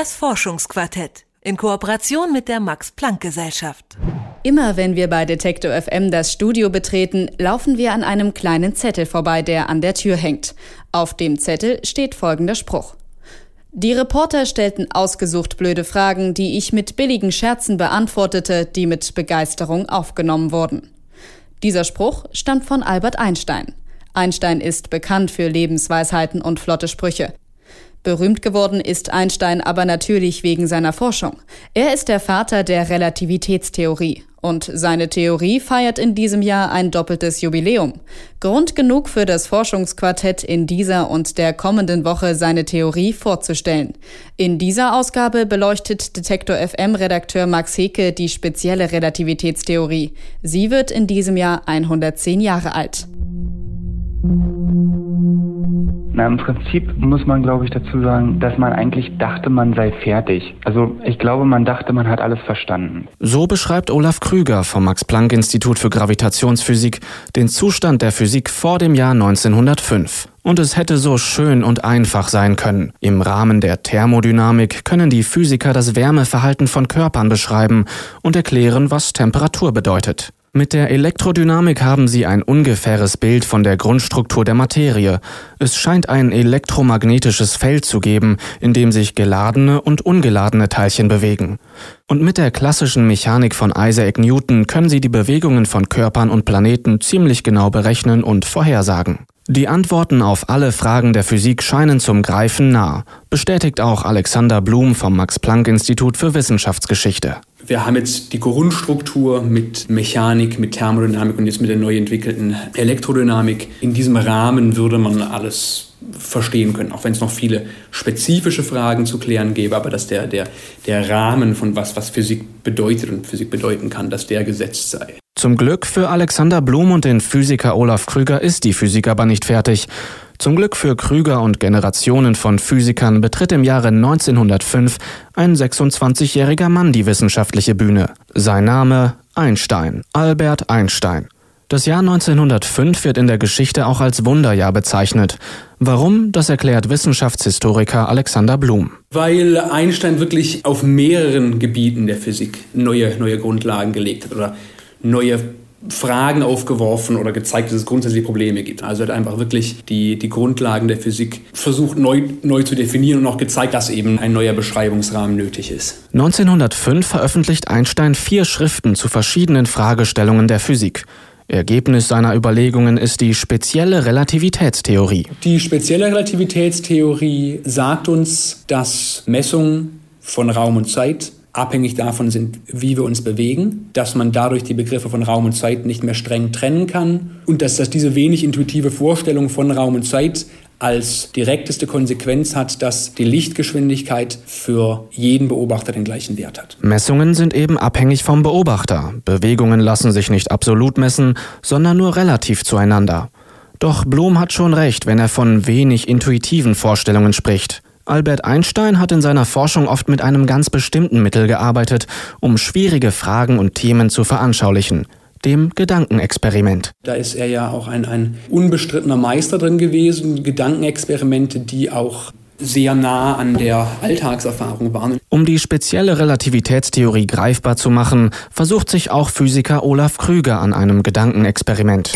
Das Forschungsquartett in Kooperation mit der Max Planck Gesellschaft. Immer wenn wir bei Detektor FM das Studio betreten, laufen wir an einem kleinen Zettel vorbei, der an der Tür hängt. Auf dem Zettel steht folgender Spruch. Die Reporter stellten ausgesucht blöde Fragen, die ich mit billigen Scherzen beantwortete, die mit Begeisterung aufgenommen wurden. Dieser Spruch stammt von Albert Einstein. Einstein ist bekannt für Lebensweisheiten und flotte Sprüche. Berühmt geworden ist Einstein aber natürlich wegen seiner Forschung. Er ist der Vater der Relativitätstheorie und seine Theorie feiert in diesem Jahr ein doppeltes Jubiläum. Grund genug für das Forschungsquartett in dieser und der kommenden Woche seine Theorie vorzustellen. In dieser Ausgabe beleuchtet Detektor FM Redakteur Max Heke die spezielle Relativitätstheorie. Sie wird in diesem Jahr 110 Jahre alt. Na, im Prinzip muss man, glaube ich, dazu sagen, dass man eigentlich dachte, man sei fertig. Also ich glaube, man dachte, man hat alles verstanden. So beschreibt Olaf Krüger vom Max-Planck-Institut für Gravitationsphysik den Zustand der Physik vor dem Jahr 1905. Und es hätte so schön und einfach sein können. Im Rahmen der Thermodynamik können die Physiker das Wärmeverhalten von Körpern beschreiben und erklären, was Temperatur bedeutet. Mit der Elektrodynamik haben Sie ein ungefähres Bild von der Grundstruktur der Materie. Es scheint ein elektromagnetisches Feld zu geben, in dem sich geladene und ungeladene Teilchen bewegen. Und mit der klassischen Mechanik von Isaac Newton können Sie die Bewegungen von Körpern und Planeten ziemlich genau berechnen und vorhersagen. Die Antworten auf alle Fragen der Physik scheinen zum Greifen nah, bestätigt auch Alexander Blum vom Max Planck Institut für Wissenschaftsgeschichte wir haben jetzt die Grundstruktur mit Mechanik, mit Thermodynamik und jetzt mit der neu entwickelten Elektrodynamik. In diesem Rahmen würde man alles verstehen können, auch wenn es noch viele spezifische Fragen zu klären gäbe, aber dass der, der, der Rahmen von was, was Physik bedeutet und Physik bedeuten kann, dass der gesetzt sei. Zum Glück für Alexander Blum und den Physiker Olaf Krüger ist die Physik aber nicht fertig. Zum Glück für Krüger und Generationen von Physikern betritt im Jahre 1905 ein 26-jähriger Mann die wissenschaftliche Bühne. Sein Name Einstein, Albert Einstein. Das Jahr 1905 wird in der Geschichte auch als Wunderjahr bezeichnet. Warum, das erklärt Wissenschaftshistoriker Alexander Blum. Weil Einstein wirklich auf mehreren Gebieten der Physik neue, neue Grundlagen gelegt hat oder neue Fragen aufgeworfen oder gezeigt, dass es grundsätzlich Probleme gibt. Also hat einfach wirklich die, die Grundlagen der Physik versucht neu, neu zu definieren und auch gezeigt, dass eben ein neuer Beschreibungsrahmen nötig ist. 1905 veröffentlicht Einstein vier Schriften zu verschiedenen Fragestellungen der Physik. Ergebnis seiner Überlegungen ist die spezielle Relativitätstheorie. Die spezielle Relativitätstheorie sagt uns, dass Messungen von Raum und Zeit abhängig davon sind, wie wir uns bewegen, dass man dadurch die Begriffe von Raum und Zeit nicht mehr streng trennen kann und dass, dass diese wenig intuitive Vorstellung von Raum und Zeit als direkteste Konsequenz hat, dass die Lichtgeschwindigkeit für jeden Beobachter den gleichen Wert hat. Messungen sind eben abhängig vom Beobachter. Bewegungen lassen sich nicht absolut messen, sondern nur relativ zueinander. Doch Blum hat schon recht, wenn er von wenig intuitiven Vorstellungen spricht. Albert Einstein hat in seiner Forschung oft mit einem ganz bestimmten Mittel gearbeitet, um schwierige Fragen und Themen zu veranschaulichen dem Gedankenexperiment. Da ist er ja auch ein, ein unbestrittener Meister drin gewesen, Gedankenexperimente, die auch sehr nah an der Alltagserfahrung waren. Um die spezielle Relativitätstheorie greifbar zu machen, versucht sich auch Physiker Olaf Krüger an einem Gedankenexperiment.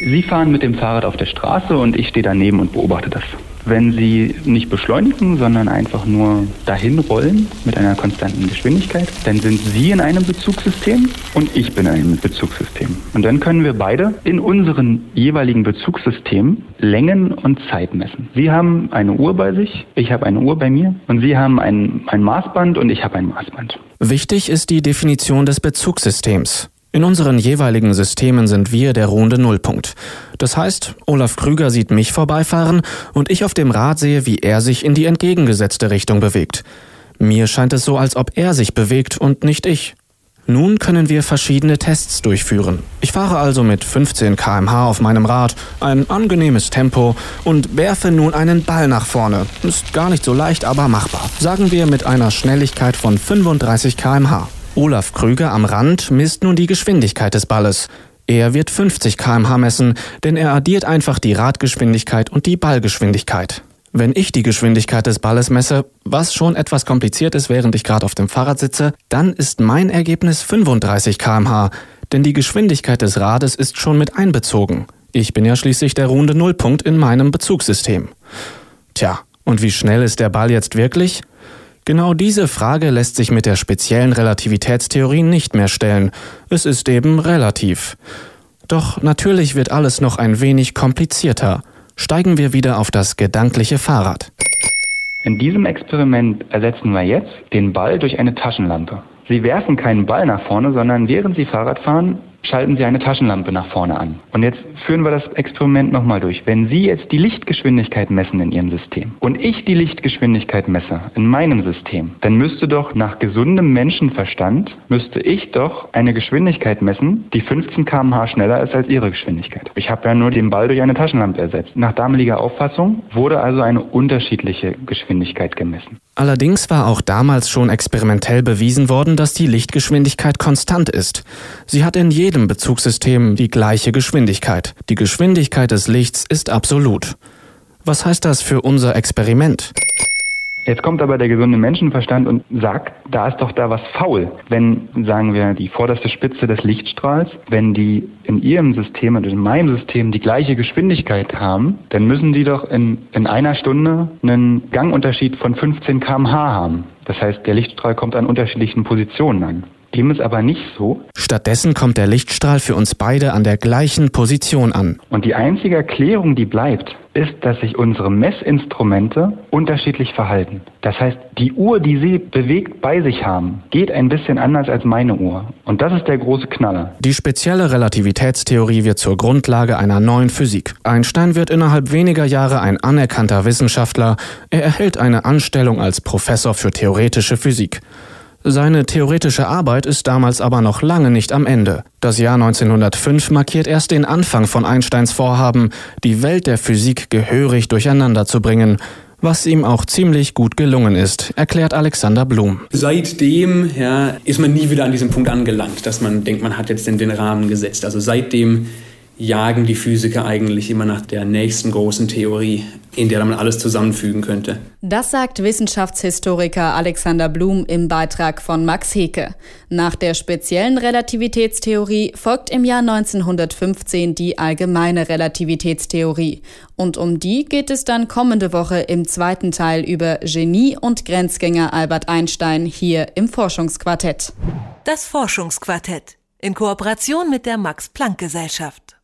Sie fahren mit dem Fahrrad auf der Straße und ich stehe daneben und beobachte das. Wenn Sie nicht beschleunigen, sondern einfach nur dahin rollen mit einer konstanten Geschwindigkeit, dann sind Sie in einem Bezugssystem und ich bin in einem Bezugssystem. Und dann können wir beide in unseren jeweiligen Bezugssystemen Längen und Zeit messen. Sie haben eine Uhr bei sich, ich habe eine Uhr bei mir und Sie haben ein, ein Maßband und ich habe ein Maßband. Wichtig ist die Definition des Bezugssystems. In unseren jeweiligen Systemen sind wir der ruhende Nullpunkt. Das heißt, Olaf Krüger sieht mich vorbeifahren und ich auf dem Rad sehe, wie er sich in die entgegengesetzte Richtung bewegt. Mir scheint es so, als ob er sich bewegt und nicht ich. Nun können wir verschiedene Tests durchführen. Ich fahre also mit 15 kmh auf meinem Rad, ein angenehmes Tempo und werfe nun einen Ball nach vorne. Ist gar nicht so leicht, aber machbar. Sagen wir mit einer Schnelligkeit von 35 kmh. Olaf Krüger am Rand misst nun die Geschwindigkeit des Balles. Er wird 50 kmh messen, denn er addiert einfach die Radgeschwindigkeit und die Ballgeschwindigkeit. Wenn ich die Geschwindigkeit des Balles messe, was schon etwas kompliziert ist, während ich gerade auf dem Fahrrad sitze, dann ist mein Ergebnis 35 kmh, denn die Geschwindigkeit des Rades ist schon mit einbezogen. Ich bin ja schließlich der ruhende Nullpunkt in meinem Bezugssystem. Tja, und wie schnell ist der Ball jetzt wirklich? Genau diese Frage lässt sich mit der speziellen Relativitätstheorie nicht mehr stellen. Es ist eben relativ. Doch natürlich wird alles noch ein wenig komplizierter steigen wir wieder auf das gedankliche Fahrrad. In diesem Experiment ersetzen wir jetzt den Ball durch eine Taschenlampe. Sie werfen keinen Ball nach vorne, sondern während Sie Fahrrad fahren, schalten Sie eine Taschenlampe nach vorne an. Und jetzt führen wir das Experiment nochmal durch. Wenn Sie jetzt die Lichtgeschwindigkeit messen in Ihrem System und ich die Lichtgeschwindigkeit messe in meinem System, dann müsste doch nach gesundem Menschenverstand, müsste ich doch eine Geschwindigkeit messen, die 15 kmh schneller ist als Ihre Geschwindigkeit. Ich habe ja nur den Ball durch eine Taschenlampe ersetzt. Nach damaliger Auffassung wurde also eine unterschiedliche Geschwindigkeit gemessen. Allerdings war auch damals schon experimentell bewiesen worden, dass die Lichtgeschwindigkeit konstant ist. Sie hat in jedem Bezugssystem die gleiche Geschwindigkeit. Die Geschwindigkeit des Lichts ist absolut. Was heißt das für unser Experiment? Jetzt kommt aber der gesunde Menschenverstand und sagt, da ist doch da was faul. Wenn, sagen wir, die vorderste Spitze des Lichtstrahls, wenn die in ihrem System und in meinem System die gleiche Geschwindigkeit haben, dann müssen die doch in, in einer Stunde einen Gangunterschied von 15 kmh haben. Das heißt, der Lichtstrahl kommt an unterschiedlichen Positionen an. Dem ist aber nicht so. Stattdessen kommt der Lichtstrahl für uns beide an der gleichen Position an. Und die einzige Erklärung, die bleibt, ist, dass sich unsere Messinstrumente unterschiedlich verhalten. Das heißt, die Uhr, die Sie bewegt bei sich haben, geht ein bisschen anders als meine Uhr. Und das ist der große Knaller. Die spezielle Relativitätstheorie wird zur Grundlage einer neuen Physik. Einstein wird innerhalb weniger Jahre ein anerkannter Wissenschaftler. Er erhält eine Anstellung als Professor für theoretische Physik. Seine theoretische Arbeit ist damals aber noch lange nicht am Ende. Das Jahr 1905 markiert erst den Anfang von Einsteins Vorhaben, die Welt der Physik gehörig durcheinander zu bringen, was ihm auch ziemlich gut gelungen ist, erklärt Alexander Blum. Seitdem ja, ist man nie wieder an diesem Punkt angelangt, dass man denkt, man hat jetzt den Rahmen gesetzt. Also seitdem jagen die Physiker eigentlich immer nach der nächsten großen Theorie, in der man alles zusammenfügen könnte. Das sagt Wissenschaftshistoriker Alexander Blum im Beitrag von Max Heke. Nach der speziellen Relativitätstheorie folgt im Jahr 1915 die allgemeine Relativitätstheorie. Und um die geht es dann kommende Woche im zweiten Teil über Genie und Grenzgänger Albert Einstein hier im Forschungsquartett. Das Forschungsquartett in Kooperation mit der Max Planck Gesellschaft.